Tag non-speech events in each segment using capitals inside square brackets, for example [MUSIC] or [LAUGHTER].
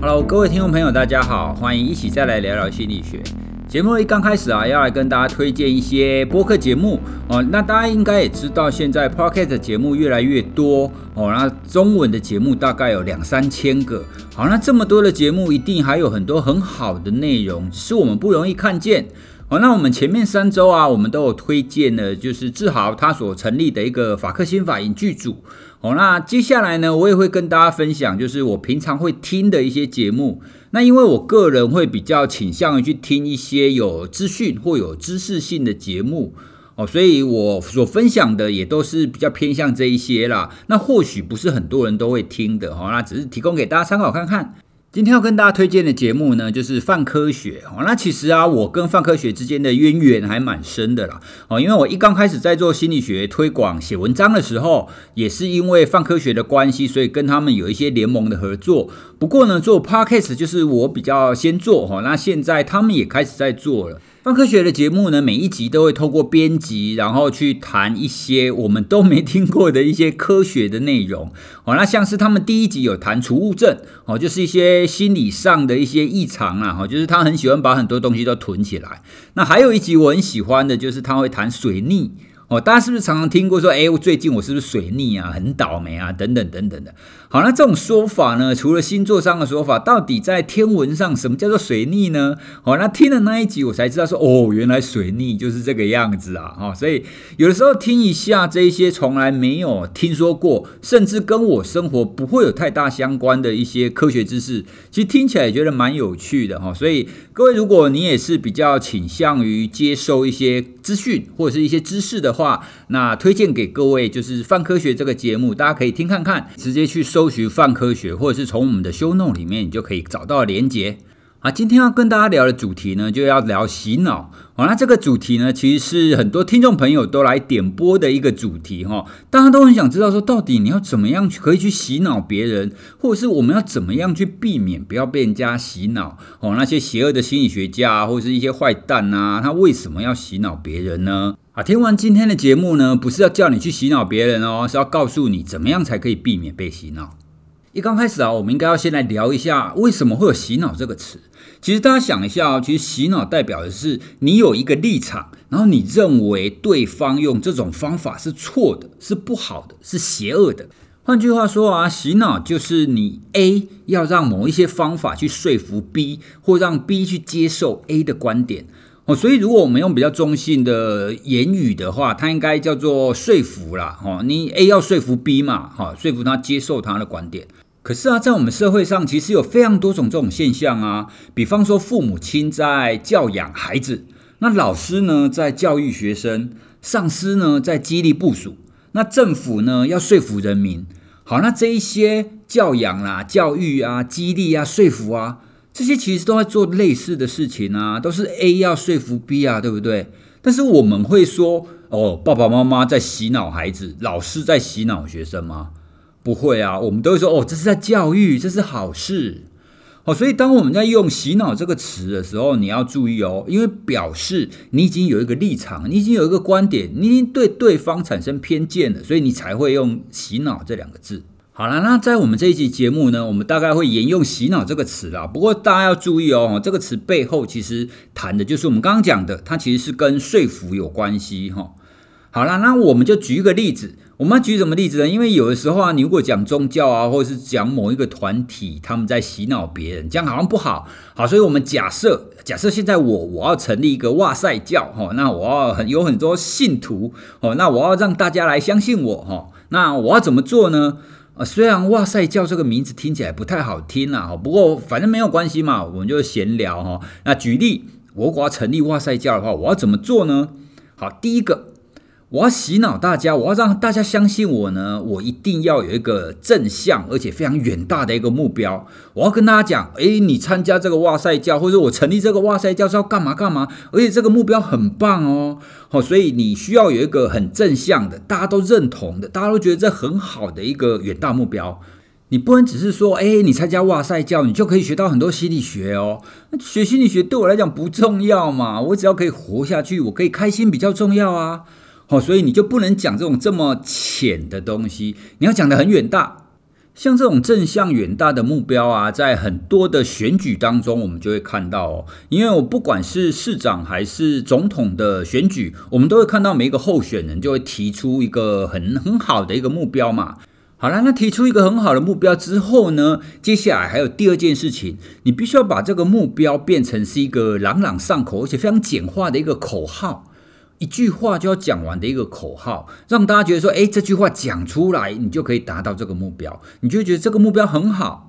Hello，各位听众朋友，大家好，欢迎一起再来聊聊心理学。节目一刚开始啊，要来跟大家推荐一些播客节目哦。那大家应该也知道，现在 Pocket 节目越来越多哦。那中文的节目大概有两三千个。好，那这么多的节目，一定还有很多很好的内容，只是我们不容易看见。哦，那我们前面三周啊，我们都有推荐的，就是志豪他所成立的一个法克新法影剧组。哦，那接下来呢，我也会跟大家分享，就是我平常会听的一些节目。那因为我个人会比较倾向于去听一些有资讯或有知识性的节目，哦，所以我所分享的也都是比较偏向这一些啦。那或许不是很多人都会听的，哈，那只是提供给大家参考看看。今天要跟大家推荐的节目呢，就是泛科学哦。那其实啊，我跟泛科学之间的渊源还蛮深的啦哦。因为我一刚开始在做心理学推广、写文章的时候，也是因为泛科学的关系，所以跟他们有一些联盟的合作。不过呢，做 Podcast 就是我比较先做哈。那现在他们也开始在做了。放科学的节目呢，每一集都会透过编辑，然后去谈一些我们都没听过的一些科学的内容。哦，那像是他们第一集有谈储物症，哦，就是一些心理上的一些异常啊，哈，就是他很喜欢把很多东西都囤起来。那还有一集我很喜欢的，就是他会谈水逆。哦，大家是不是常常听过说，哎，我最近我是不是水逆啊，很倒霉啊，等等等等的。好，那这种说法呢，除了星座上的说法，到底在天文上什么叫做水逆呢？好，那听了那一集，我才知道说，哦，原来水逆就是这个样子啊。哦，所以有的时候听一下这一些从来没有听说过，甚至跟我生活不会有太大相关的一些科学知识，其实听起来也觉得蛮有趣的哈。所以各位，如果你也是比较倾向于接受一些资讯或者是一些知识的话，那推荐给各位就是泛科学这个节目，大家可以听看看，直接去搜寻泛科学，或者是从我们的修弄里面，你就可以找到连接。啊，今天要跟大家聊的主题呢，就要聊洗脑。好，那这个主题呢，其实是很多听众朋友都来点播的一个主题哈。大家都很想知道说，到底你要怎么样去可以去洗脑别人，或者是我们要怎么样去避免不要被人家洗脑？哦，那些邪恶的心理学家或者是一些坏蛋呐，他为什么要洗脑别人呢？啊，听完今天的节目呢，不是要叫你去洗脑别人哦，是要告诉你怎么样才可以避免被洗脑。一刚开始啊，我们应该要先来聊一下为什么会有洗脑这个词。其实大家想一下哦，其实洗脑代表的是你有一个立场，然后你认为对方用这种方法是错的，是不好的，是邪恶的。换句话说啊，洗脑就是你 A 要让某一些方法去说服 B，或让 B 去接受 A 的观点哦。所以如果我们用比较中性的言语的话，它应该叫做说服啦。哦，你 A 要说服 B 嘛，哈，说服他接受他的观点。可是啊，在我们社会上，其实有非常多种这种现象啊。比方说，父母亲在教养孩子，那老师呢在教育学生，上司呢在激励部署，那政府呢要说服人民。好，那这一些教养啦、教育啊、激励啊、说服啊，这些其实都在做类似的事情啊，都是 A 要说服 B 啊，对不对？但是我们会说，哦，爸爸妈妈在洗脑孩子，老师在洗脑学生吗？不会啊，我们都会说哦，这是在教育，这是好事。哦，所以当我们在用“洗脑”这个词的时候，你要注意哦，因为表示你已经有一个立场，你已经有一个观点，你已经对对方产生偏见了，所以你才会用“洗脑”这两个字。好了，那在我们这一集节目呢，我们大概会沿用“洗脑”这个词啦。不过大家要注意哦，这个词背后其实谈的就是我们刚刚讲的，它其实是跟说服有关系哈。好了，那我们就举一个例子。我们要举什么例子呢？因为有的时候啊，你如果讲宗教啊，或者是讲某一个团体，他们在洗脑别人，这样好像不好。好，所以我们假设，假设现在我我要成立一个哇塞教，哈，那我要很有很多信徒，哦，那我要让大家来相信我，哈，那我要怎么做呢？啊，虽然哇塞叫这个名字听起来不太好听啦，哈，不过反正没有关系嘛，我们就闲聊哈。那举例，我如果要成立哇塞教的话，我要怎么做呢？好，第一个。我要洗脑大家，我要让大家相信我呢。我一定要有一个正向而且非常远大的一个目标。我要跟大家讲，诶，你参加这个哇塞教，或者我成立这个哇塞教是要干嘛干嘛？而且这个目标很棒哦。好，所以你需要有一个很正向的，大家都认同的，大家都觉得这很好的一个远大目标。你不能只是说，诶，你参加哇塞教，你就可以学到很多心理学哦。学心理学对我来讲不重要嘛？我只要可以活下去，我可以开心比较重要啊。好，所以你就不能讲这种这么浅的东西，你要讲得很远大。像这种正向远大的目标啊，在很多的选举当中，我们就会看到哦。因为我不管是市长还是总统的选举，我们都会看到每一个候选人就会提出一个很很好的一个目标嘛。好了，那提出一个很好的目标之后呢，接下来还有第二件事情，你必须要把这个目标变成是一个朗朗上口而且非常简化的一个口号。一句话就要讲完的一个口号，让大家觉得说，诶，这句话讲出来，你就可以达到这个目标，你就觉得这个目标很好。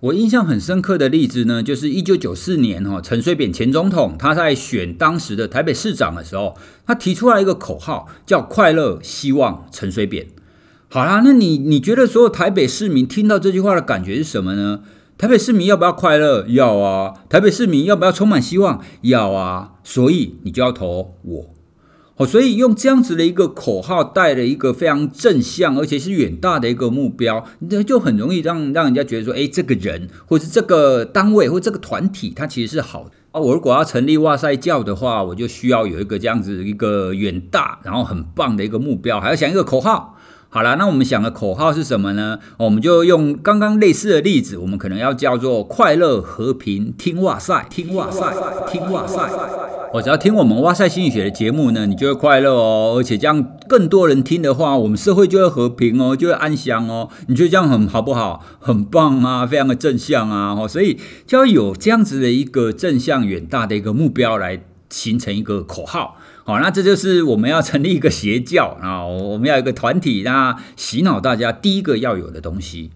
我印象很深刻的例子呢，就是一九九四年哈，陈水扁前总统他在选当时的台北市长的时候，他提出来一个口号，叫“快乐希望陈水扁”。好啦，那你你觉得所有台北市民听到这句话的感觉是什么呢？台北市民要不要快乐？要啊。台北市民要不要充满希望？要啊。所以你就要投我。所以用这样子的一个口号，带了一个非常正向，而且是远大的一个目标，那就很容易让让人家觉得说，哎，这个人，或是这个单位，或这个团体，它其实是好的啊。我如果要成立哇塞教的话，我就需要有一个这样子一个远大，然后很棒的一个目标，还要想一个口号。好了，那我们想的口号是什么呢？我们就用刚刚类似的例子，我们可能要叫做快乐和平听哇塞，听哇塞，听哇塞。我只要听我们哇塞心理学的节目呢，你就会快乐哦，而且这样更多人听的话，我们社会就会和平哦，就会安详哦。你觉得这样很好不好？很棒啊，非常的正向啊。所以就要有这样子的一个正向远大的一个目标来形成一个口号。好，那这就是我们要成立一个邪教啊，我们要一个团体，那洗脑大家第一个要有的东西。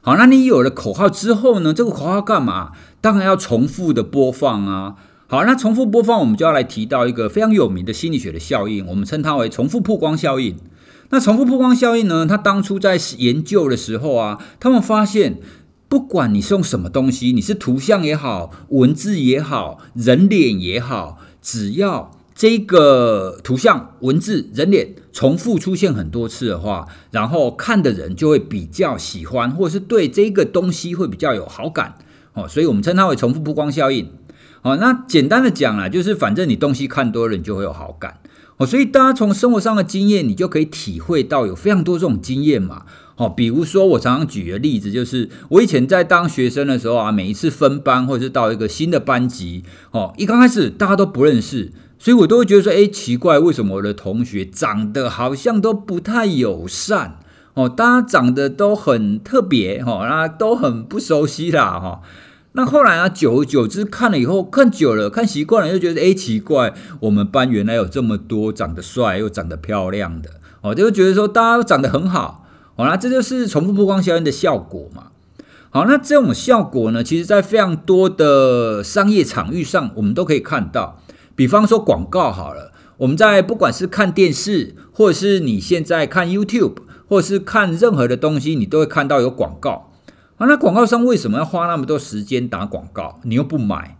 好，那你有了口号之后呢？这个口号干嘛？当然要重复的播放啊。好，那重复播放，我们就要来提到一个非常有名的心理学的效应，我们称它为重复曝光效应。那重复曝光效应呢？它当初在研究的时候啊，他们发现，不管你是用什么东西，你是图像也好，文字也好，人脸也好，只要这个图像、文字、人脸重复出现很多次的话，然后看的人就会比较喜欢，或者是对这个东西会比较有好感。哦，所以我们称它为重复曝光效应。哦，那简单的讲啦，就是反正你东西看多了，你就会有好感。哦，所以大家从生活上的经验，你就可以体会到有非常多这种经验嘛。哦，比如说我常常举的例子，就是我以前在当学生的时候啊，每一次分班或者是到一个新的班级，哦，一刚开始大家都不认识。所以我都会觉得说，诶，奇怪，为什么我的同学长得好像都不太友善哦？大家长得都很特别哈，那都很不熟悉啦哈。那后来啊，久而久之看了以后，看久了，看习惯了，又觉得诶，奇怪，我们班原来有这么多长得帅又长得漂亮的哦，就觉得说大家都长得很好，好啦，这就是重复曝光效应的效果嘛。好，那这种效果呢，其实在非常多的商业场域上，我们都可以看到。比方说广告好了，我们在不管是看电视，或者是你现在看 YouTube，或者是看任何的东西，你都会看到有广告。啊，那广告商为什么要花那么多时间打广告？你又不买，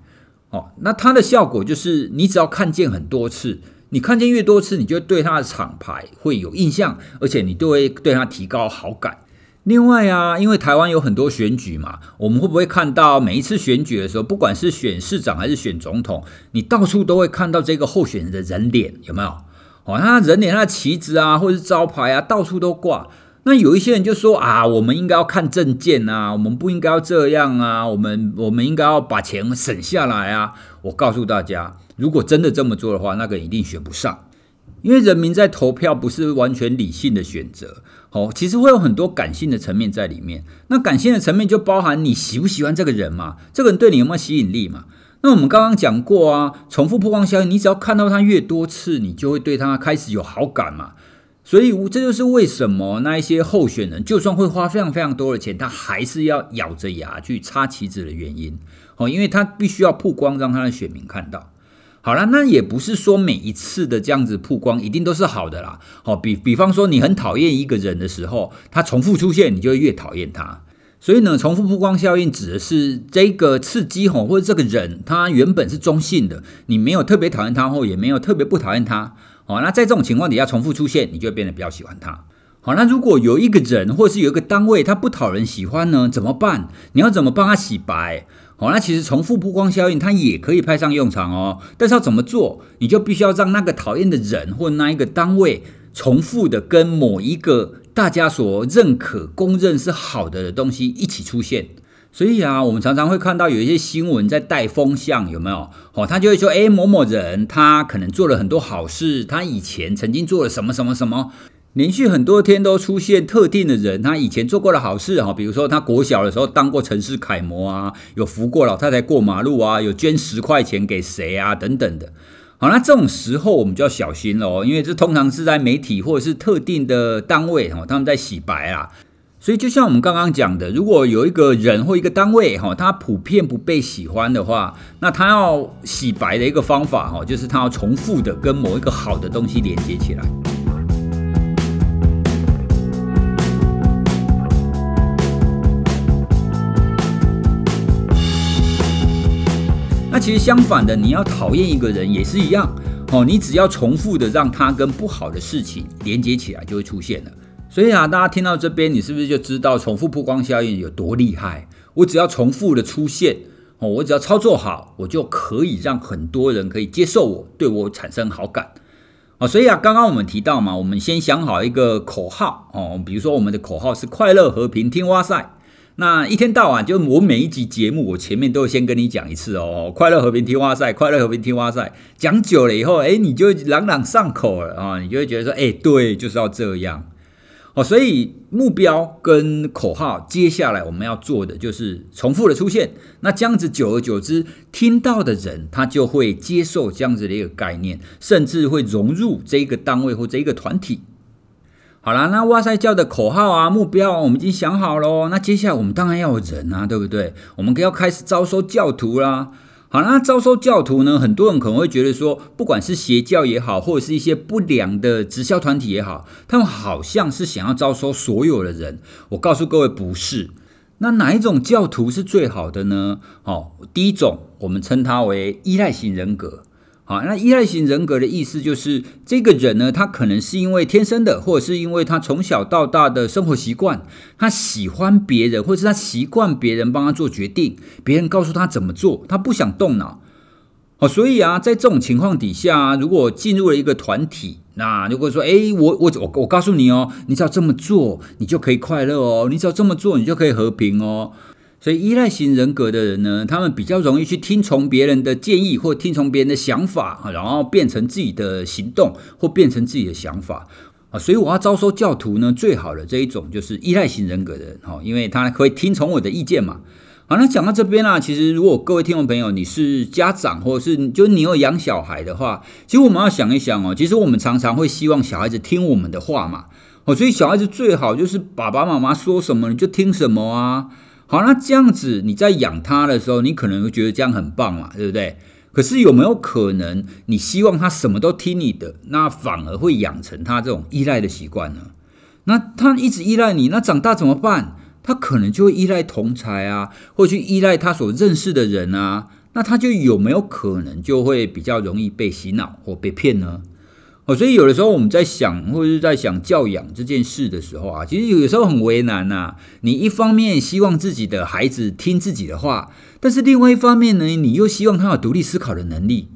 哦，那它的效果就是，你只要看见很多次，你看见越多次，你就对他的厂牌会有印象，而且你都会对他提高好感。另外啊，因为台湾有很多选举嘛，我们会不会看到每一次选举的时候，不管是选市长还是选总统，你到处都会看到这个候选人的人脸，有没有？哦，他人脸、他的旗子啊，或者是招牌啊，到处都挂。那有一些人就说啊，我们应该要看证件啊，我们不应该要这样啊，我们我们应该要把钱省下来啊。我告诉大家，如果真的这么做的话，那个一定选不上。因为人民在投票不是完全理性的选择，哦，其实会有很多感性的层面在里面。那感性的层面就包含你喜不喜欢这个人嘛？这个人对你有没有吸引力嘛？那我们刚刚讲过啊，重复曝光效应，你只要看到他越多次，你就会对他开始有好感嘛。所以这就是为什么那一些候选人就算会花非常非常多的钱，他还是要咬着牙去插旗子的原因，哦，因为他必须要曝光，让他的选民看到。好了，那也不是说每一次的这样子曝光一定都是好的啦。好，比比方说你很讨厌一个人的时候，他重复出现，你就会越讨厌他。所以呢，重复曝光效应指的是这个刺激吼，或者这个人他原本是中性的，你没有特别讨厌他，或也没有特别不讨厌他。好，那在这种情况底下重复出现，你就会变得比较喜欢他。好，那如果有一个人或是有一个单位他不讨人喜欢呢，怎么办？你要怎么帮他洗白？好，那其实重复曝光效应它也可以派上用场哦，但是要怎么做？你就必须要让那个讨厌的人或那一个单位，重复的跟某一个大家所认可、公认是好的的东西一起出现。所以啊，我们常常会看到有一些新闻在带风向，有没有？哦，他就会说，诶，某某人他可能做了很多好事，他以前曾经做了什么什么什么，连续很多天都出现特定的人，他以前做过的好事，哈，比如说他国小的时候当过城市楷模啊，有扶过老太太过马路啊，有捐十块钱给谁啊，等等的。好，那这种时候我们就要小心了，因为这通常是在媒体或者是特定的单位，哈，他们在洗白啊。所以，就像我们刚刚讲的，如果有一个人或一个单位，哈，他普遍不被喜欢的话，那他要洗白的一个方法，哈，就是他要重复的跟某一个好的东西连接起来。其实相反的，你要讨厌一个人也是一样，哦，你只要重复的让他跟不好的事情连接起来，就会出现了。所以啊，大家听到这边，你是不是就知道重复曝光效应有多厉害？我只要重复的出现哦，我只要操作好，我就可以让很多人可以接受我，对我产生好感啊。所以啊，刚刚我们提到嘛，我们先想好一个口号哦，比如说我们的口号是快乐和平听哇赛。那一天到晚就我每一集节目，我前面都先跟你讲一次哦，快乐和平听哇赛，快乐和平听哇赛。讲久了以后，哎，你就朗朗上口了啊，你就会觉得说，哎，对，就是要这样。哦，所以目标跟口号，接下来我们要做的就是重复的出现。那这样子久而久之，听到的人他就会接受这样子的一个概念，甚至会融入这一个单位或这一个团体。好啦，那哇塞教的口号啊、目标啊，我们已经想好喽。那接下来我们当然要有人啊，对不对？我们要开始招收教徒啦。好，那招收教徒呢？很多人可能会觉得说，不管是邪教也好，或者是一些不良的直销团体也好，他们好像是想要招收所有的人。我告诉各位，不是。那哪一种教徒是最好的呢？哦，第一种，我们称它为依赖型人格。好，那依赖型人格的意思就是，这个人呢，他可能是因为天生的，或者是因为他从小到大的生活习惯，他喜欢别人，或者是他习惯别人帮他做决定，别人告诉他怎么做，他不想动脑。好，所以啊，在这种情况底下，如果进入了一个团体，那如果说，诶，我我我我告诉你哦，你只要这么做，你就可以快乐哦，你只要这么做，你就可以和平哦。所以依赖型人格的人呢，他们比较容易去听从别人的建议，或听从别人的想法，然后变成自己的行动，或变成自己的想法啊。所以我要招收教徒呢，最好的这一种就是依赖型人格的人哈，因为他会听从我的意见嘛。好，那讲到这边啊，其实如果各位听众朋友你是家长，或者是就你有养小孩的话，其实我们要想一想哦，其实我们常常会希望小孩子听我们的话嘛。哦，所以小孩子最好就是爸爸妈妈说什么你就听什么啊。好，那这样子你在养他的时候，你可能会觉得这样很棒嘛，对不对？可是有没有可能，你希望他什么都听你的，那反而会养成他这种依赖的习惯呢？那他一直依赖你，那长大怎么办？他可能就会依赖同侪啊，或去依赖他所认识的人啊，那他就有没有可能就会比较容易被洗脑或被骗呢？哦，所以有的时候我们在想，或者是在想教养这件事的时候啊，其实有时候很为难呐。你一方面希望自己的孩子听自己的话，但是另外一方面呢，你又希望他有独立思考的能力。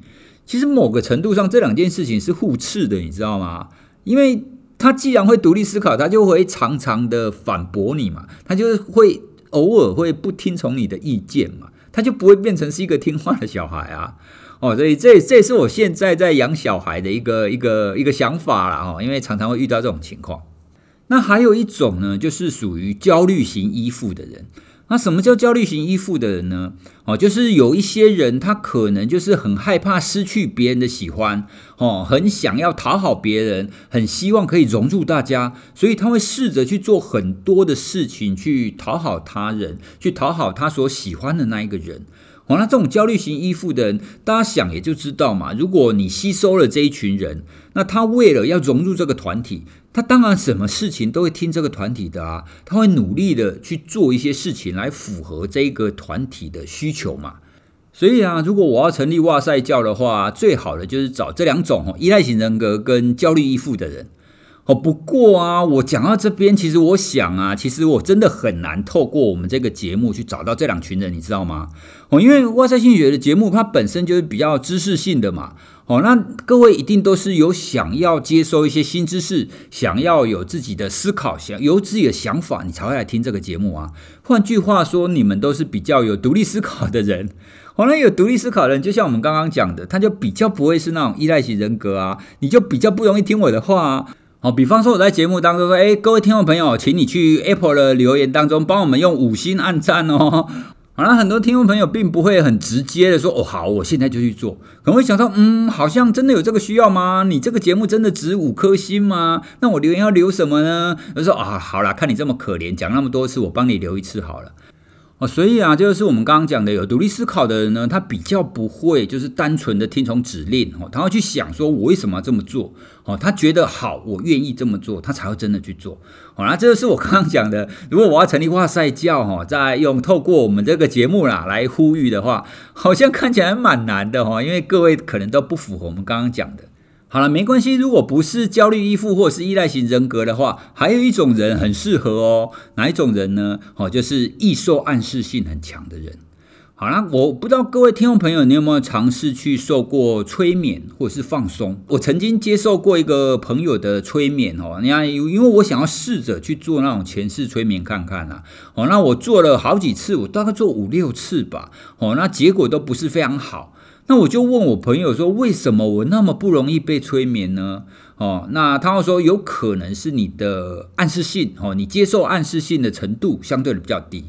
其实某个程度上，这两件事情是互斥的，你知道吗？因为他既然会独立思考，他就会常常的反驳你嘛，他就会偶尔会不听从你的意见嘛，他就不会变成是一个听话的小孩啊。哦，所以这这是我现在在养小孩的一个一个一个想法啦。哦，因为常常会遇到这种情况。那还有一种呢，就是属于焦虑型依附的人。那什么叫焦虑型依附的人呢？哦，就是有一些人他可能就是很害怕失去别人的喜欢，哦，很想要讨好别人，很希望可以融入大家，所以他会试着去做很多的事情去讨好他人，去讨好他所喜欢的那一个人。哦，那这种焦虑型依附的人，大家想也就知道嘛。如果你吸收了这一群人，那他为了要融入这个团体，他当然什么事情都会听这个团体的啊。他会努力的去做一些事情来符合这个团体的需求嘛。所以啊，如果我要成立哇塞教的话，最好的就是找这两种，依赖型人格跟焦虑依附的人。哦，不过啊，我讲到这边，其实我想啊，其实我真的很难透过我们这个节目去找到这两群人，你知道吗？哦，因为哇赛心理学的节目，它本身就是比较知识性的嘛。哦，那各位一定都是有想要接收一些新知识，想要有自己的思考，想有自己的想法，你才会来听这个节目啊。换句话说，你们都是比较有独立思考的人。[LAUGHS] 哦，那有独立思考的人，就像我们刚刚讲的，他就比较不会是那种依赖型人格啊，你就比较不容易听我的话啊。好，比方说我在节目当中说，诶，各位听众朋友，请你去 Apple 的留言当中帮我们用五星按赞哦。[LAUGHS] 好了，很多听众朋友并不会很直接的说，哦，好，我现在就去做，可能会想到，嗯，好像真的有这个需要吗？你这个节目真的值五颗星吗？那我留言要留什么呢？就说啊，好了，看你这么可怜，讲那么多次，我帮你留一次好了。所以啊，就是我们刚刚讲的，有独立思考的人呢，他比较不会就是单纯的听从指令哦，他会去想说，我为什么要这么做？哦，他觉得好，我愿意这么做，他才会真的去做。好，那这个是我刚刚讲的。如果我要成立哇塞教哈，再用透过我们这个节目啦来呼吁的话，好像看起来蛮难的哈，因为各位可能都不符合我们刚刚讲的。好了，没关系。如果不是焦虑依附或是依赖型人格的话，还有一种人很适合哦。哪一种人呢？哦，就是易受暗示性很强的人。好了，我不知道各位听众朋友，你有没有尝试去受过催眠或者是放松？我曾经接受过一个朋友的催眠哦，你看，因为我想要试着去做那种前世催眠看看啊。哦，那我做了好几次，我大概做五六次吧。哦，那结果都不是非常好。那我就问我朋友说，为什么我那么不容易被催眠呢？哦，那他会说，有可能是你的暗示性哦，你接受暗示性的程度相对的比较低。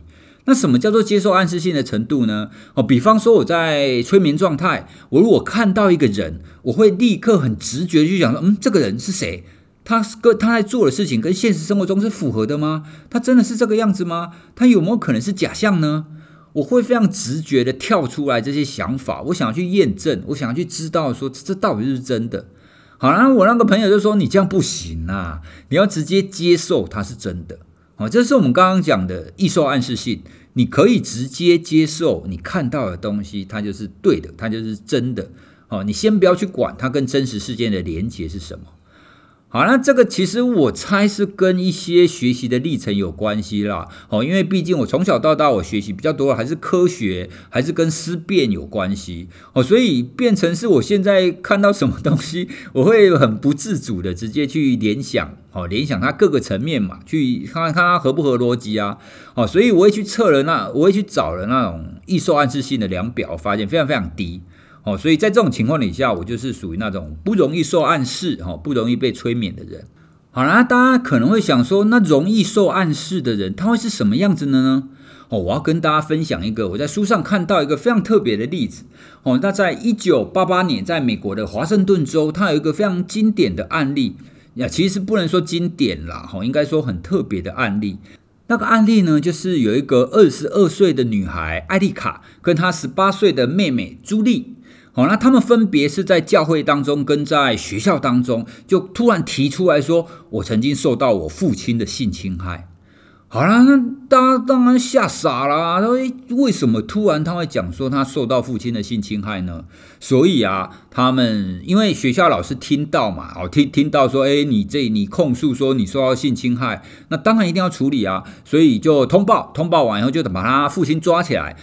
那什么叫做接受暗示性的程度呢？哦，比方说我在催眠状态，我如果看到一个人，我会立刻很直觉去想说，嗯，这个人是谁？他跟他在做的事情跟现实生活中是符合的吗？他真的是这个样子吗？他有没有可能是假象呢？我会非常直觉的跳出来这些想法，我想要去验证，我想要去知道说这到底是真的。好然后，我那个朋友就说，你这样不行啊，你要直接接受它是真的。好，这是我们刚刚讲的易受暗示性，你可以直接接受你看到的东西，它就是对的，它就是真的。好，你先不要去管它跟真实事件的连结是什么。好，那这个其实我猜是跟一些学习的历程有关系啦。哦，因为毕竟我从小到大我学习比较多还是科学，还是跟思辨有关系。哦，所以变成是我现在看到什么东西，我会很不自主的直接去联想，哦，联想它各个层面嘛，去看看它合不合逻辑啊。哦，所以我也去测了那，我也去找了那种易受暗示性的量表，发现非常非常低。哦，所以在这种情况底下，我就是属于那种不容易受暗示、哈不容易被催眠的人。好啦，大家可能会想说，那容易受暗示的人，他会是什么样子的呢？哦，我要跟大家分享一个我在书上看到一个非常特别的例子。哦，那在一九八八年，在美国的华盛顿州，它有一个非常经典的案例。呀，其实不能说经典啦，哈，应该说很特别的案例。那个案例呢，就是有一个二十二岁的女孩艾丽卡，跟她十八岁的妹妹朱莉。好，那他们分别是在教会当中跟在学校当中，就突然提出来说：“我曾经受到我父亲的性侵害。”好啦，那大家当然吓傻了。他说：“为什么突然他会讲说他受到父亲的性侵害呢？”所以啊，他们因为学校老师听到嘛，哦，听听到说：“诶，你这你控诉说你受到性侵害，那当然一定要处理啊。”所以就通报，通报完以后就把他父亲抓起来。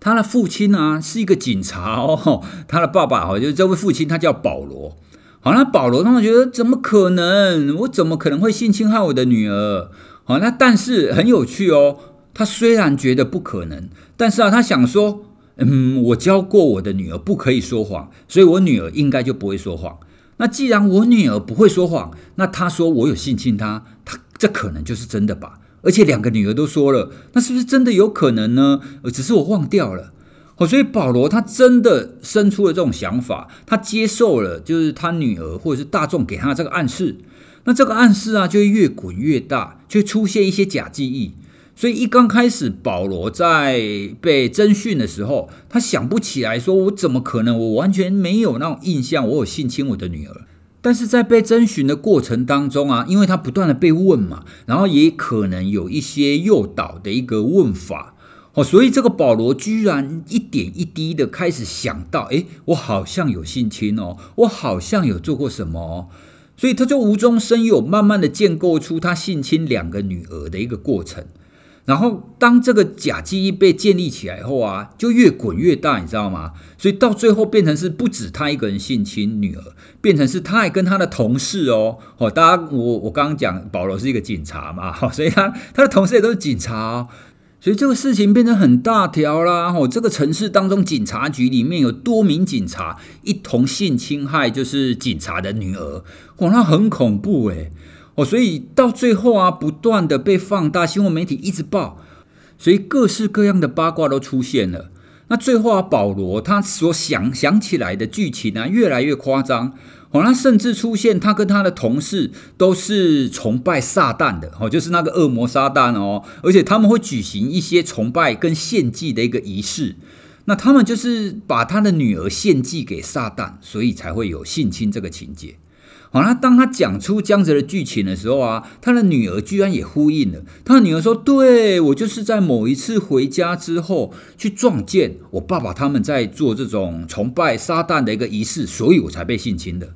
他的父亲呢是一个警察哦，[LAUGHS] 他的爸爸哦就是这位父亲，他叫保罗。好，那保罗他们觉得怎么可能？我怎么可能会性侵害我的女儿？好，那但是很有趣哦。他虽然觉得不可能，但是啊，他想说，嗯，我教过我的女儿不可以说谎，所以我女儿应该就不会说谎。那既然我女儿不会说谎，那他说我有性侵她，他这可能就是真的吧？而且两个女儿都说了，那是不是真的有可能呢？呃，只是我忘掉了。哦，所以保罗他真的生出了这种想法，他接受了，就是他女儿或者是大众给他的这个暗示。那这个暗示啊，就会越滚越大，就会出现一些假记忆。所以一刚开始，保罗在被侦讯的时候，他想不起来，说我怎么可能？我完全没有那种印象，我有性侵我的女儿。但是在被征询的过程当中啊，因为他不断的被问嘛，然后也可能有一些诱导的一个问法，哦，所以这个保罗居然一点一滴的开始想到，诶，我好像有性侵哦，我好像有做过什么哦，所以他就无中生有，慢慢的建构出他性侵两个女儿的一个过程。然后，当这个假记忆被建立起来后啊，就越滚越大，你知道吗？所以到最后变成是不止他一个人性侵女儿，变成是他还跟他的同事哦，哦，大家我我刚刚讲保罗是一个警察嘛，[LAUGHS] 所以他他的同事也都是警察哦，所以这个事情变成很大条啦。哦，这个城市当中警察局里面有多名警察一同性侵害，就是警察的女儿，哇，那很恐怖诶。哦，所以到最后啊，不断的被放大，新闻媒体一直报，所以各式各样的八卦都出现了。那最后啊，保罗他所想想起来的剧情啊，越来越夸张。哦，他甚至出现他跟他的同事都是崇拜撒旦的，哦，就是那个恶魔撒旦哦，而且他们会举行一些崇拜跟献祭的一个仪式。那他们就是把他的女儿献祭给撒旦，所以才会有性侵这个情节。好，那当他讲出这样子的剧情的时候啊，他的女儿居然也呼应了。他的女儿说：“对，我就是在某一次回家之后，去撞见我爸爸他们在做这种崇拜撒旦的一个仪式，所以我才被性侵的。”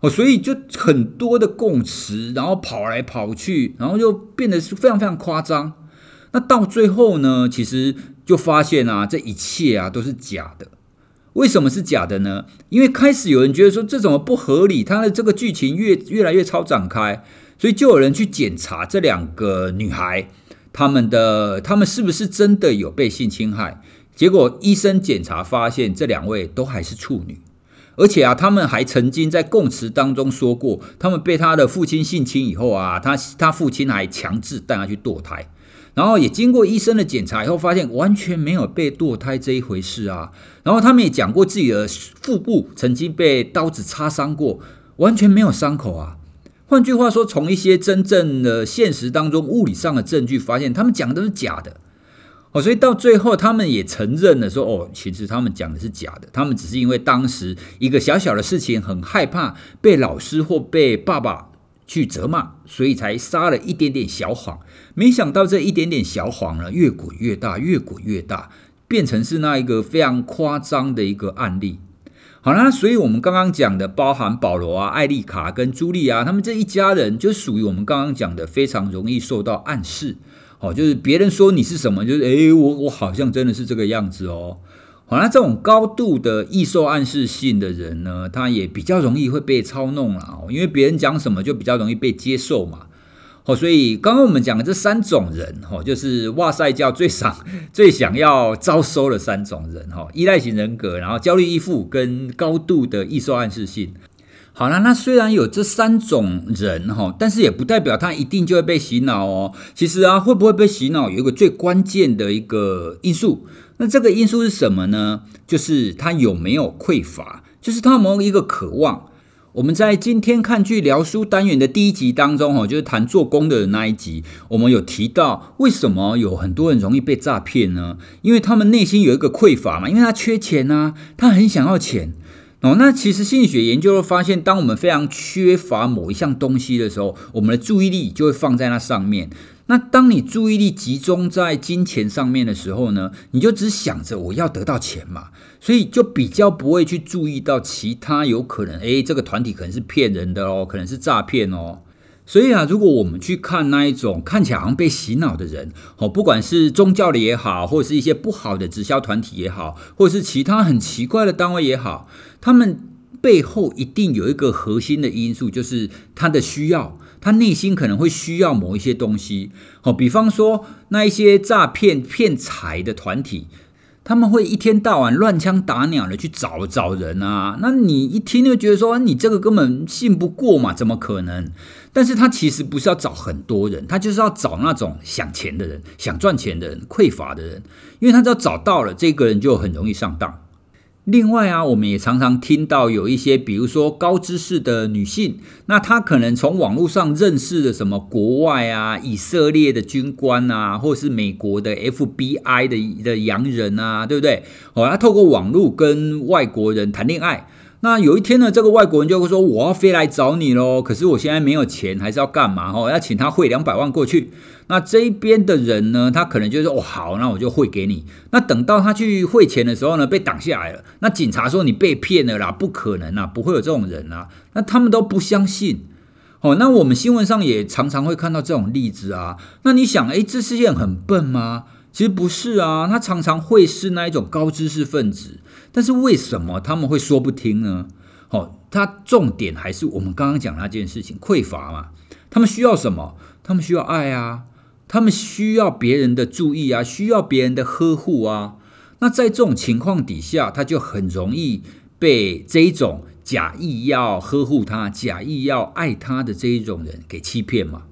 哦，所以就很多的供词，然后跑来跑去，然后就变得是非常非常夸张。那到最后呢，其实就发现啊，这一切啊都是假的。为什么是假的呢？因为开始有人觉得说，这怎么不合理，他的这个剧情越越来越超展开，所以就有人去检查这两个女孩，他们的他们是不是真的有被性侵害？结果医生检查发现，这两位都还是处女，而且啊，他们还曾经在供词当中说过，他们被他的父亲性侵以后啊，他他父亲还强制带他去堕胎。然后也经过医生的检查以后，发现完全没有被堕胎这一回事啊。然后他们也讲过自己的腹部曾经被刀子擦伤过，完全没有伤口啊。换句话说，从一些真正的现实当中物理上的证据发现，他们讲的都是假的。哦，所以到最后他们也承认了说，哦，其实他们讲的是假的，他们只是因为当时一个小小的事情很害怕被老师或被爸爸去责骂，所以才撒了一点点小谎。没想到这一点点小谎呢，越滚越大，越滚越大，变成是那一个非常夸张的一个案例。好啦，所以我们刚刚讲的，包含保罗啊、艾丽卡跟朱莉啊，他们这一家人，就属于我们刚刚讲的非常容易受到暗示。哦，就是别人说你是什么，就是诶，我我好像真的是这个样子哦。好，那这种高度的易受暗示性的人呢，他也比较容易会被操弄了，因为别人讲什么就比较容易被接受嘛。哦，所以刚刚我们讲的这三种人，哈，就是哇塞教最想 [LAUGHS] 最想要招收的三种人，哈，依赖型人格，然后焦虑依附跟高度的易受暗示性。好了，那虽然有这三种人，哈，但是也不代表他一定就会被洗脑哦。其实啊，会不会被洗脑，有一个最关键的一个因素。那这个因素是什么呢？就是他有没有匮乏，就是他有没有一个渴望。我们在今天看剧聊书单元的第一集当中，哈，就是谈做工的那一集，我们有提到为什么有很多人容易被诈骗呢？因为他们内心有一个匮乏嘛，因为他缺钱啊，他很想要钱哦。那其实心理学研究会发现，当我们非常缺乏某一项东西的时候，我们的注意力就会放在那上面。那当你注意力集中在金钱上面的时候呢，你就只想着我要得到钱嘛，所以就比较不会去注意到其他有可能，诶，这个团体可能是骗人的哦，可能是诈骗哦。所以啊，如果我们去看那一种看起来好像被洗脑的人，哦，不管是宗教的也好，或者是一些不好的直销团体也好，或者是其他很奇怪的单位也好，他们背后一定有一个核心的因素，就是他的需要。他内心可能会需要某一些东西，好，比方说那一些诈骗骗财的团体，他们会一天到晚乱枪打鸟的去找找人啊。那你一听就觉得说，你这个根本信不过嘛，怎么可能？但是他其实不是要找很多人，他就是要找那种想钱的人、想赚钱的人、匮乏的人，因为他只要找到了这个人，就很容易上当。另外啊，我们也常常听到有一些，比如说高知识的女性，那她可能从网络上认识的什么国外啊、以色列的军官啊，或是美国的 FBI 的的洋人啊，对不对？哦，她透过网络跟外国人谈恋爱。那有一天呢，这个外国人就会说：“我要飞来找你喽，可是我现在没有钱，还是要干嘛？哦，要请他汇两百万过去。”那这边的人呢，他可能就说：“哦，好，那我就汇给你。”那等到他去汇钱的时候呢，被挡下来了。那警察说：“你被骗了啦，不可能啊，不会有这种人啊。”那他们都不相信。哦，那我们新闻上也常常会看到这种例子啊。那你想，诶，这世界很笨吗？其实不是啊，他常常会是那一种高知识分子，但是为什么他们会说不听呢？哦，他重点还是我们刚刚讲那件事情，匮乏嘛。他们需要什么？他们需要爱啊，他们需要别人的注意啊，需要别人的呵护啊。那在这种情况底下，他就很容易被这一种假意要呵护他、假意要爱他的这一种人给欺骗嘛。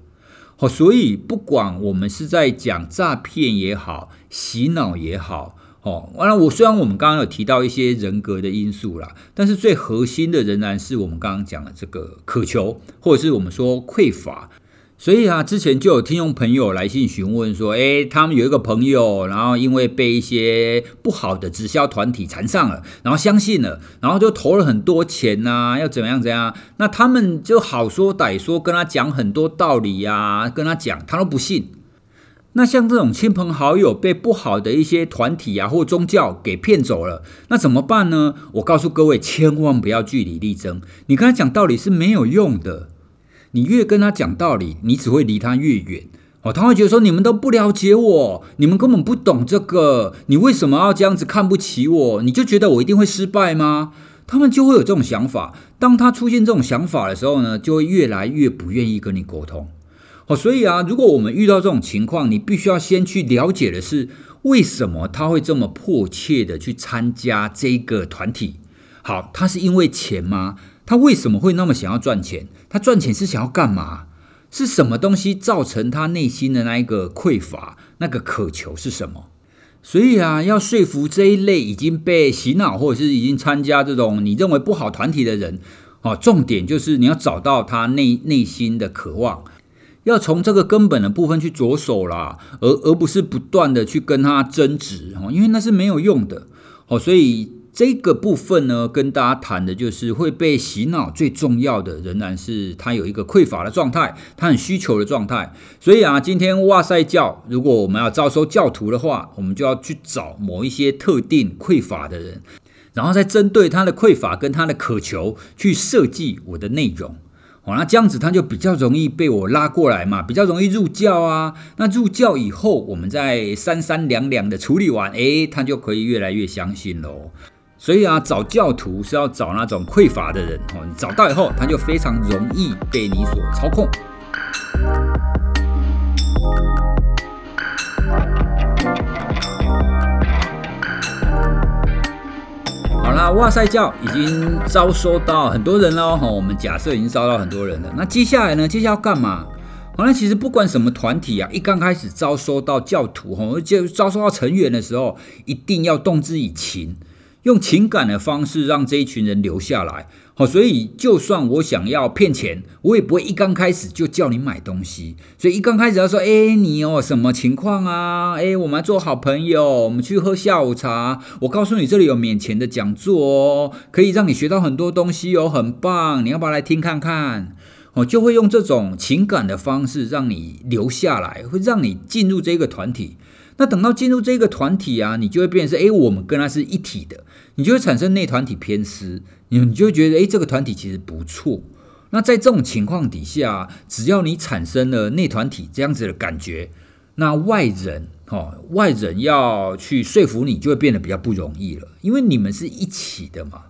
好，所以不管我们是在讲诈骗也好、洗脑也好，哦，完了，我虽然我们刚刚有提到一些人格的因素啦，但是最核心的仍然是我们刚刚讲的这个渴求，或者是我们说匮乏。所以啊，之前就有听众朋友来信询问说，诶，他们有一个朋友，然后因为被一些不好的直销团体缠上了，然后相信了，然后就投了很多钱呐、要怎么样怎样？那他们就好说歹说，跟他讲很多道理呀、啊，跟他讲，他都不信。那像这种亲朋好友被不好的一些团体啊或宗教给骗走了，那怎么办呢？我告诉各位，千万不要据理力争，你跟他讲道理是没有用的。你越跟他讲道理，你只会离他越远哦。他会觉得说，你们都不了解我，你们根本不懂这个，你为什么要这样子看不起我？你就觉得我一定会失败吗？他们就会有这种想法。当他出现这种想法的时候呢，就会越来越不愿意跟你沟通。哦，所以啊，如果我们遇到这种情况，你必须要先去了解的是，为什么他会这么迫切的去参加这个团体？好，他是因为钱吗？他为什么会那么想要赚钱？他赚钱是想要干嘛？是什么东西造成他内心的那一个匮乏？那个渴求是什么？所以啊，要说服这一类已经被洗脑或者是已经参加这种你认为不好团体的人，哦，重点就是你要找到他内内心的渴望，要从这个根本的部分去着手啦，而而不是不断的去跟他争执哦，因为那是没有用的哦，所以。这个部分呢，跟大家谈的就是会被洗脑，最重要的仍然是他有一个匮乏的状态，他很需求的状态。所以啊，今天哇塞教，如果我们要招收教徒的话，我们就要去找某一些特定匮乏的人，然后再针对他的匮乏跟他的渴求去设计我的内容。哦，那这样子他就比较容易被我拉过来嘛，比较容易入教啊。那入教以后，我们再三三两两的处理完，诶，他就可以越来越相信喽。所以啊，找教徒是要找那种匮乏的人哦。你找到以后，他就非常容易被你所操控。啦，哇塞教已经招收到很多人了哈。我们假设已经招到很多人了，那接下来呢？接下来要干嘛？好，那其实不管什么团体啊，一刚开始招收到教徒哈，就招收到成员的时候，一定要动之以情。用情感的方式让这一群人留下来，好，所以就算我想要骗钱，我也不会一刚开始就叫你买东西。所以一刚开始要说，哎，你有什么情况啊？哎，我们做好朋友，我们去喝下午茶。我告诉你，这里有免钱的讲座哦，可以让你学到很多东西哦，很棒。你要不要来听看看？哦，就会用这种情感的方式让你留下来，会让你进入这个团体。那等到进入这个团体啊，你就会变成是，诶，我们跟他是一体的，你就会产生内团体偏私，你你就会觉得，诶，这个团体其实不错。那在这种情况底下，只要你产生了内团体这样子的感觉，那外人，哦，外人要去说服你，就会变得比较不容易了，因为你们是一起的嘛。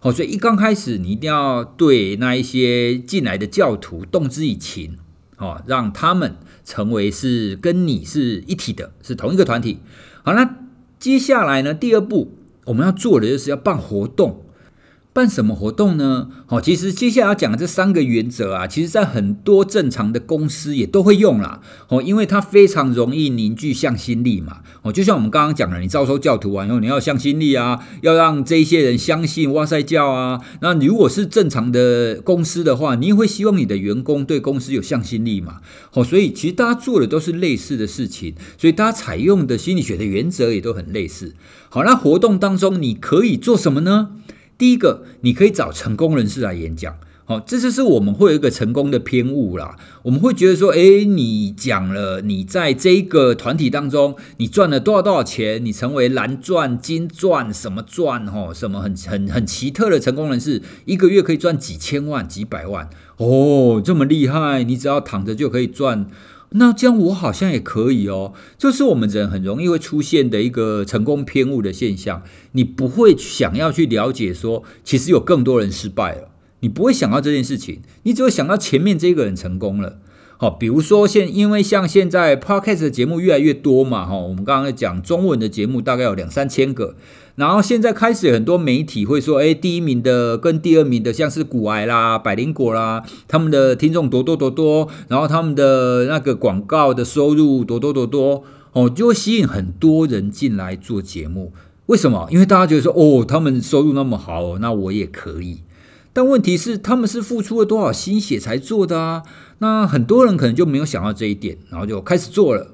好，所以一刚开始，你一定要对那一些进来的教徒动之以情，哦，让他们。成为是跟你是一体的，是同一个团体。好，那接下来呢？第二步我们要做的就是要办活动。办什么活动呢？好，其实接下来要讲的这三个原则啊，其实在很多正常的公司也都会用啦。哦，因为它非常容易凝聚向心力嘛。哦，就像我们刚刚讲的，你招收教徒完以后，你要向心力啊，要让这些人相信哇塞教啊。那如果是正常的公司的话，你也会希望你的员工对公司有向心力嘛。哦，所以其实大家做的都是类似的事情，所以大家采用的心理学的原则也都很类似。好，那活动当中你可以做什么呢？第一个，你可以找成功人士来演讲好，这就是我们会有一个成功的偏误啦。我们会觉得说，诶，你讲了你在这个团体当中，你赚了多少多少钱，你成为蓝钻、金钻什么钻，哈，什么很很很奇特的成功人士，一个月可以赚几千万、几百万，哦，这么厉害，你只要躺着就可以赚。那这样我好像也可以哦，这是我们人很容易会出现的一个成功偏误的现象。你不会想要去了解说，其实有更多人失败了。你不会想到这件事情，你只会想到前面这个人成功了。好，比如说现因为像现在 Podcast 的节目越来越多嘛，哈，我们刚刚在讲中文的节目大概有两三千个，然后现在开始很多媒体会说，哎，第一名的跟第二名的，像是股癌啦、百灵果啦，他们的听众多多多多，然后他们的那个广告的收入多多多多，哦，就会吸引很多人进来做节目。为什么？因为大家觉得说，哦，他们收入那么好，那我也可以。但问题是，他们是付出了多少心血才做的啊？那很多人可能就没有想到这一点，然后就开始做了。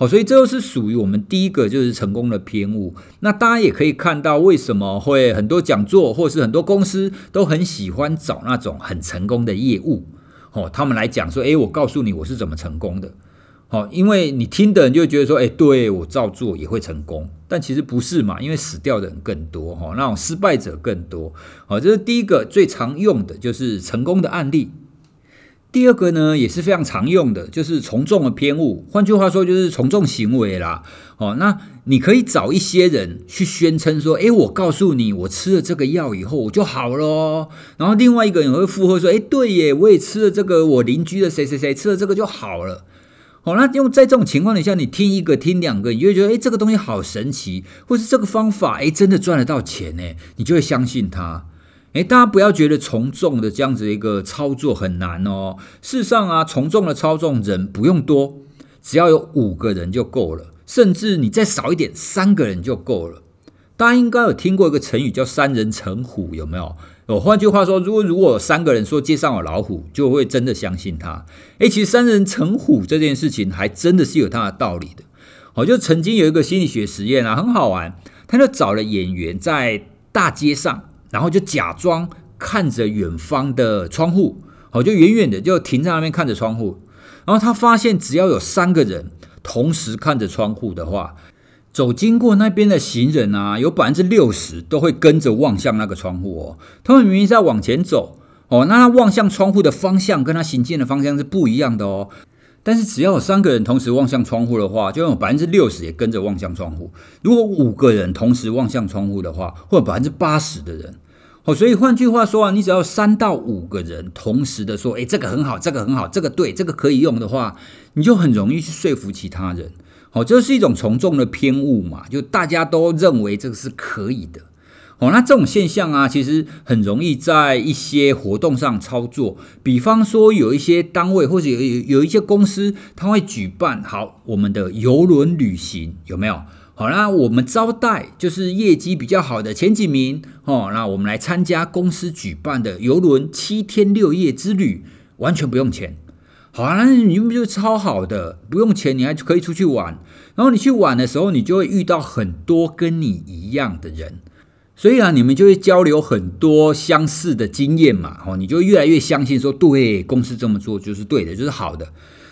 好，所以这又是属于我们第一个就是成功的偏误。那大家也可以看到，为什么会很多讲座或是很多公司都很喜欢找那种很成功的业务，哦，他们来讲说，诶，我告诉你我是怎么成功的。好，因为你听的人就觉得说，哎，对，我照做也会成功，但其实不是嘛，因为死掉的人更多，哈，那种失败者更多。好，这是第一个最常用的，就是成功的案例。第二个呢，也是非常常用的，就是从众的偏误。换句话说，就是从众行为啦。哦，那你可以找一些人去宣称说，哎，我告诉你，我吃了这个药以后我就好了。然后另外一个人会附和说，哎，对耶，我也吃了这个，我邻居的谁谁谁吃了这个就好了。好，那用在这种情况底下，你听一个、听两个，你就会觉得，哎，这个东西好神奇，或是这个方法，哎，真的赚得到钱呢，你就会相信它。哎，大家不要觉得从众的这样子一个操作很难哦。事实上啊，从众的操纵人不用多，只要有五个人就够了，甚至你再少一点，三个人就够了。大家应该有听过一个成语叫“三人成虎”，有没有？哦，换句话说，如果如果有三个人说街上有老虎，就会真的相信他。诶，其实三人成虎这件事情还真的是有它的道理的。好，就曾经有一个心理学实验啊，很好玩。他就找了演员在大街上，然后就假装看着远方的窗户，好，就远远的就停在那边看着窗户。然后他发现，只要有三个人同时看着窗户的话，走经过那边的行人啊，有百分之六十都会跟着望向那个窗户哦。他们明明在往前走哦，那他望向窗户的方向跟他行进的方向是不一样的哦。但是只要有三个人同时望向窗户的话，就有百分之六十也跟着望向窗户。如果五个人同时望向窗户的话，会有百分之八十的人。哦，所以换句话说啊，你只要三到五个人同时的说，诶，这个很好，这个很好，这个对，这个可以用的话，你就很容易去说服其他人。好，这是一种从众的偏误嘛，就大家都认为这个是可以的。哦，那这种现象啊，其实很容易在一些活动上操作。比方说，有一些单位或者有有一些公司，他会举办好我们的游轮旅行，有没有？好，那我们招待就是业绩比较好的前几名哦，那我们来参加公司举办的游轮七天六夜之旅，完全不用钱。好啊，那你们就超好的，不用钱，你还可以出去玩。然后你去玩的时候，你就会遇到很多跟你一样的人，所以啊，你们就会交流很多相似的经验嘛。哦，你就越来越相信说，对，公司这么做就是对的，就是好的。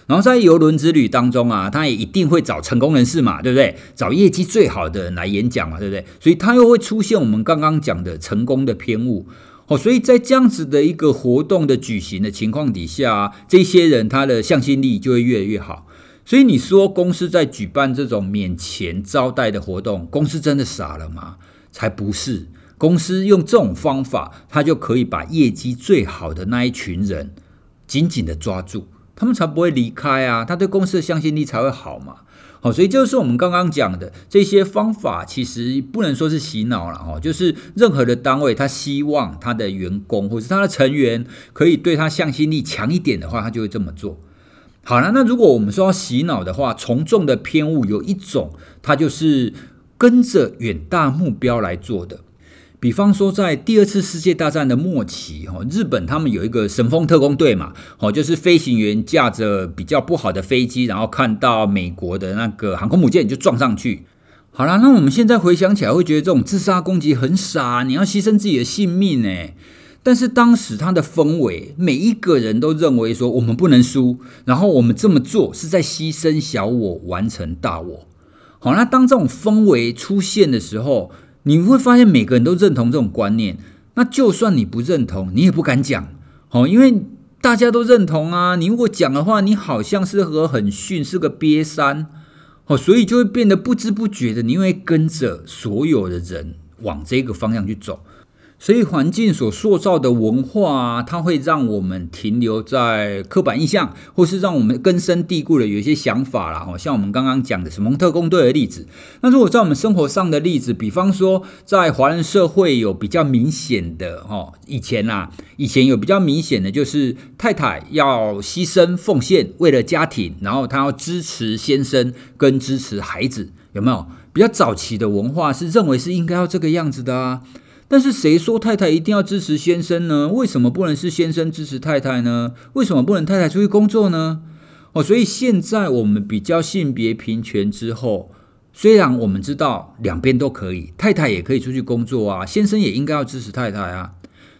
然后在邮轮之旅当中啊，他也一定会找成功人士嘛，对不对？找业绩最好的人来演讲嘛，对不对？所以他又会出现我们刚刚讲的成功的偏误。哦，所以在这样子的一个活动的举行的情况底下，这些人他的向心力就会越来越好。所以你说公司在举办这种免钱招待的活动，公司真的傻了吗？才不是，公司用这种方法，他就可以把业绩最好的那一群人紧紧的抓住，他们才不会离开啊，他对公司的向心力才会好嘛。好，所以就是我们刚刚讲的这些方法，其实不能说是洗脑了哈，就是任何的单位，他希望他的员工或是他的成员可以对他向心力强一点的话，他就会这么做。好了，那如果我们说要洗脑的话，从众的偏误有一种，它就是跟着远大目标来做的。比方说，在第二次世界大战的末期，哈，日本他们有一个神风特工队嘛，哦，就是飞行员驾着比较不好的飞机，然后看到美国的那个航空母舰就撞上去。好啦，那我们现在回想起来，会觉得这种自杀攻击很傻，你要牺牲自己的性命呢？但是当时他的氛围，每一个人都认为说我们不能输，然后我们这么做是在牺牲小我，完成大我。好，那当这种氛围出现的时候，你会发现每个人都认同这种观念。那就算你不认同，你也不敢讲。好，因为大家都认同啊。你如果讲的话，你好像是和很逊，是个瘪三。哦，所以就会变得不知不觉的，你会跟着所有的人往这个方向去走。所以环境所塑造的文化啊，它会让我们停留在刻板印象，或是让我们根深蒂固的有一些想法啦。哈，像我们刚刚讲的什么特工队的例子。那如果在我们生活上的例子，比方说在华人社会有比较明显的哦，以前啊，以前有比较明显的就是太太要牺牲奉献为了家庭，然后她要支持先生跟支持孩子，有没有？比较早期的文化是认为是应该要这个样子的啊。但是谁说太太一定要支持先生呢？为什么不能是先生支持太太呢？为什么不能太太出去工作呢？哦，所以现在我们比较性别平权之后，虽然我们知道两边都可以，太太也可以出去工作啊，先生也应该要支持太太啊，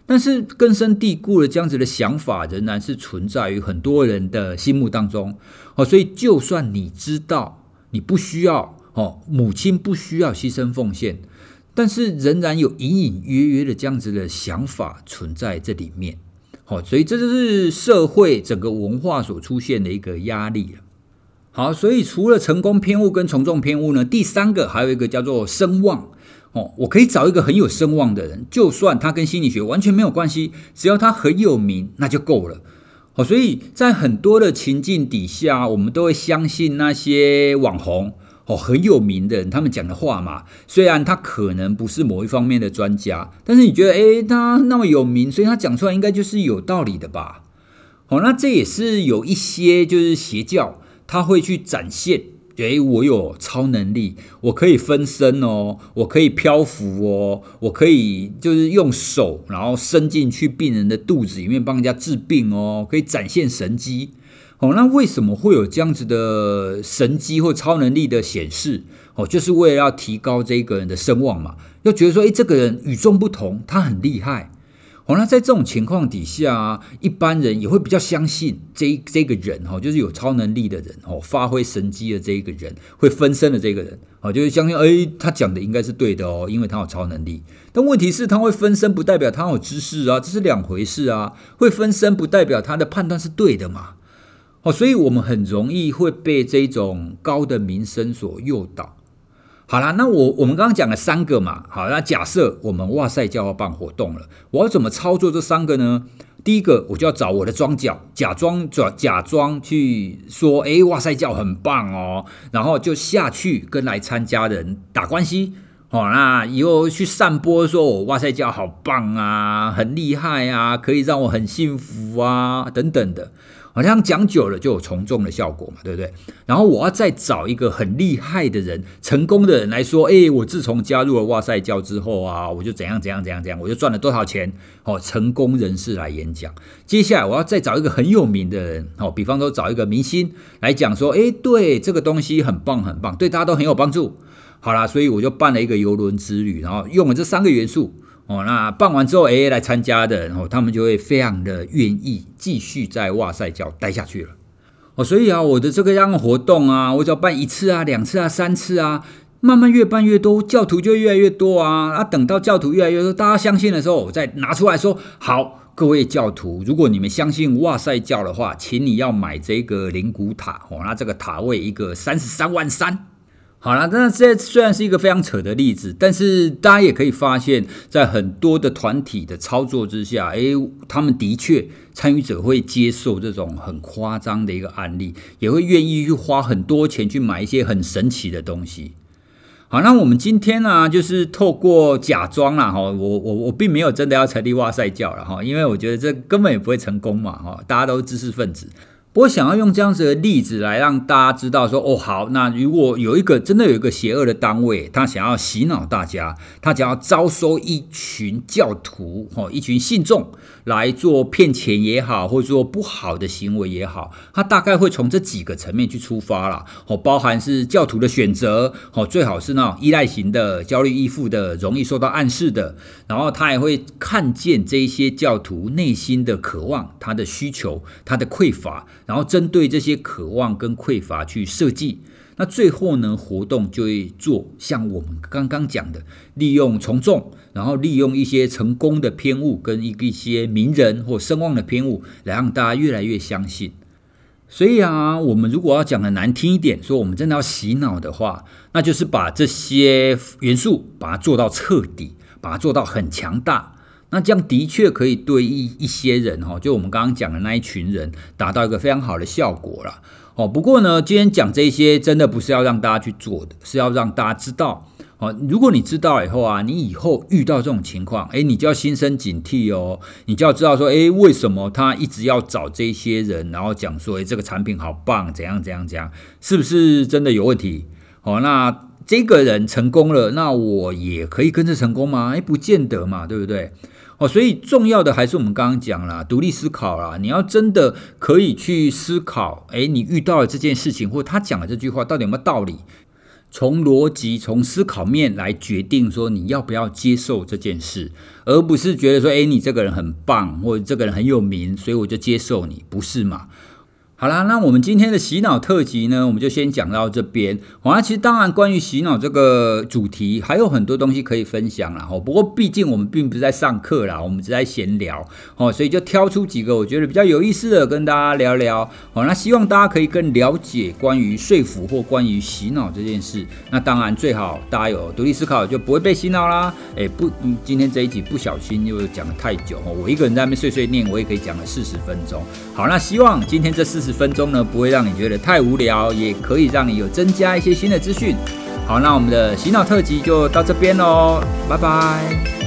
但是根深蒂固的这样子的想法仍然是存在于很多人的心目当中。哦，所以就算你知道你不需要哦，母亲不需要牺牲奉献。但是仍然有隐隐约约的这样子的想法存在这里面，好，所以这就是社会整个文化所出现的一个压力。好，所以除了成功偏误跟从众偏误呢，第三个还有一个叫做声望。哦，我可以找一个很有声望的人，就算他跟心理学完全没有关系，只要他很有名，那就够了。好，所以在很多的情境底下，我们都会相信那些网红。哦，很有名的人，他们讲的话嘛，虽然他可能不是某一方面的专家，但是你觉得，诶，他那么有名，所以他讲出来应该就是有道理的吧？哦，那这也是有一些就是邪教，他会去展现，诶，我有超能力，我可以分身哦，我可以漂浮哦，我可以就是用手然后伸进去病人的肚子里面帮人家治病哦，可以展现神迹。哦，那为什么会有这样子的神机或超能力的显示？哦，就是为了要提高这个人的声望嘛，要觉得说，诶，这个人与众不同，他很厉害。哦，那在这种情况底下，一般人也会比较相信这这个人，哈，就是有超能力的人，哦，发挥神机的这一个人，会分身的这个人，哦，就是相信，诶，他讲的应该是对的哦，因为他有超能力。但问题是，他会分身不代表他有知识啊，这是两回事啊。会分身不代表他的判断是对的嘛。哦，所以我们很容易会被这种高的名声所诱导。好啦，那我我们刚刚讲了三个嘛，好，那假设我们哇塞教要办活动了，我要怎么操作这三个呢？第一个，我就要找我的桩脚，假装假假装去说，哎，哇塞教很棒哦，然后就下去跟来参加的人打关系。哦，那以后去散播说我哇塞教好棒啊，很厉害啊，可以让我很幸福啊，等等的。好像讲久了就有从众的效果嘛，对不对？然后我要再找一个很厉害的人、成功的人来说，诶，我自从加入了哇塞教之后啊，我就怎样怎样怎样怎样，我就赚了多少钱。哦，成功人士来演讲。接下来我要再找一个很有名的人，哦，比方说找一个明星来讲说，诶，对，这个东西很棒很棒，对大家都很有帮助。好啦，所以我就办了一个游轮之旅，然后用了这三个元素。哦，那办完之后，哎，来参加的，然后他们就会非常的愿意继续在哇塞教待下去了。哦，所以啊，我的这个样的活动啊，我只要办一次啊、两次啊、三次啊，慢慢越办越多，教徒就越来越多啊。啊，等到教徒越来越多，大家相信的时候，我再拿出来说，好，各位教徒，如果你们相信哇塞教的话，请你要买这个灵骨塔。哦，那这个塔位一个三十三万三。好了，那这虽然是一个非常扯的例子，但是大家也可以发现，在很多的团体的操作之下，诶，他们的确参与者会接受这种很夸张的一个案例，也会愿意去花很多钱去买一些很神奇的东西。好，那我们今天呢，就是透过假装啦，哈，我我我并没有真的要成立哇塞教了哈，因为我觉得这根本也不会成功嘛，哈，大家都是知识分子。我想要用这样子的例子来让大家知道说，哦，好，那如果有一个真的有一个邪恶的单位，他想要洗脑大家，他想要招收一群教徒，哦，一群信众来做骗钱也好，或者说不好的行为也好，他大概会从这几个层面去出发啦，哦，包含是教徒的选择，哦，最好是那种依赖型的、焦虑依附的、容易受到暗示的，然后他也会看见这一些教徒内心的渴望、他的需求、他的匮乏。然后针对这些渴望跟匮乏去设计，那最后呢，活动就会做像我们刚刚讲的，利用从众，然后利用一些成功的偏误跟一一些名人或声望的偏误，来让大家越来越相信。所以啊，我们如果要讲的难听一点，说我们真的要洗脑的话，那就是把这些元素把它做到彻底，把它做到很强大。那这样的确可以对一一些人哈，就我们刚刚讲的那一群人，达到一个非常好的效果了。哦，不过呢，今天讲这些真的不是要让大家去做的，是要让大家知道。哦，如果你知道以后啊，你以后遇到这种情况，诶，你就要心生警惕哦。你就要知道说，诶，为什么他一直要找这些人，然后讲说，诶，这个产品好棒，怎样怎样怎样，是不是真的有问题？哦，那这个人成功了，那我也可以跟着成功吗？诶，不见得嘛，对不对？哦，所以重要的还是我们刚刚讲了，独立思考啦。你要真的可以去思考，诶，你遇到了这件事情，或他讲的这句话到底有没有道理？从逻辑、从思考面来决定说你要不要接受这件事，而不是觉得说，诶，你这个人很棒，或者这个人很有名，所以我就接受你，不是嘛？好啦，那我们今天的洗脑特辑呢，我们就先讲到这边。好啦，其实当然关于洗脑这个主题还有很多东西可以分享啦。哦，不过毕竟我们并不是在上课啦，我们只在闲聊哦，所以就挑出几个我觉得比较有意思的跟大家聊聊。好，那希望大家可以更了解关于说服或关于洗脑这件事。那当然最好大家有独立思考，就不会被洗脑啦。诶，不，今天这一集不小心又讲了太久哦，我一个人在那边碎碎念，我也可以讲了四十分钟。好，那希望今天这四十分钟呢，不会让你觉得太无聊，也可以让你有增加一些新的资讯。好，那我们的洗脑特辑就到这边喽，拜拜。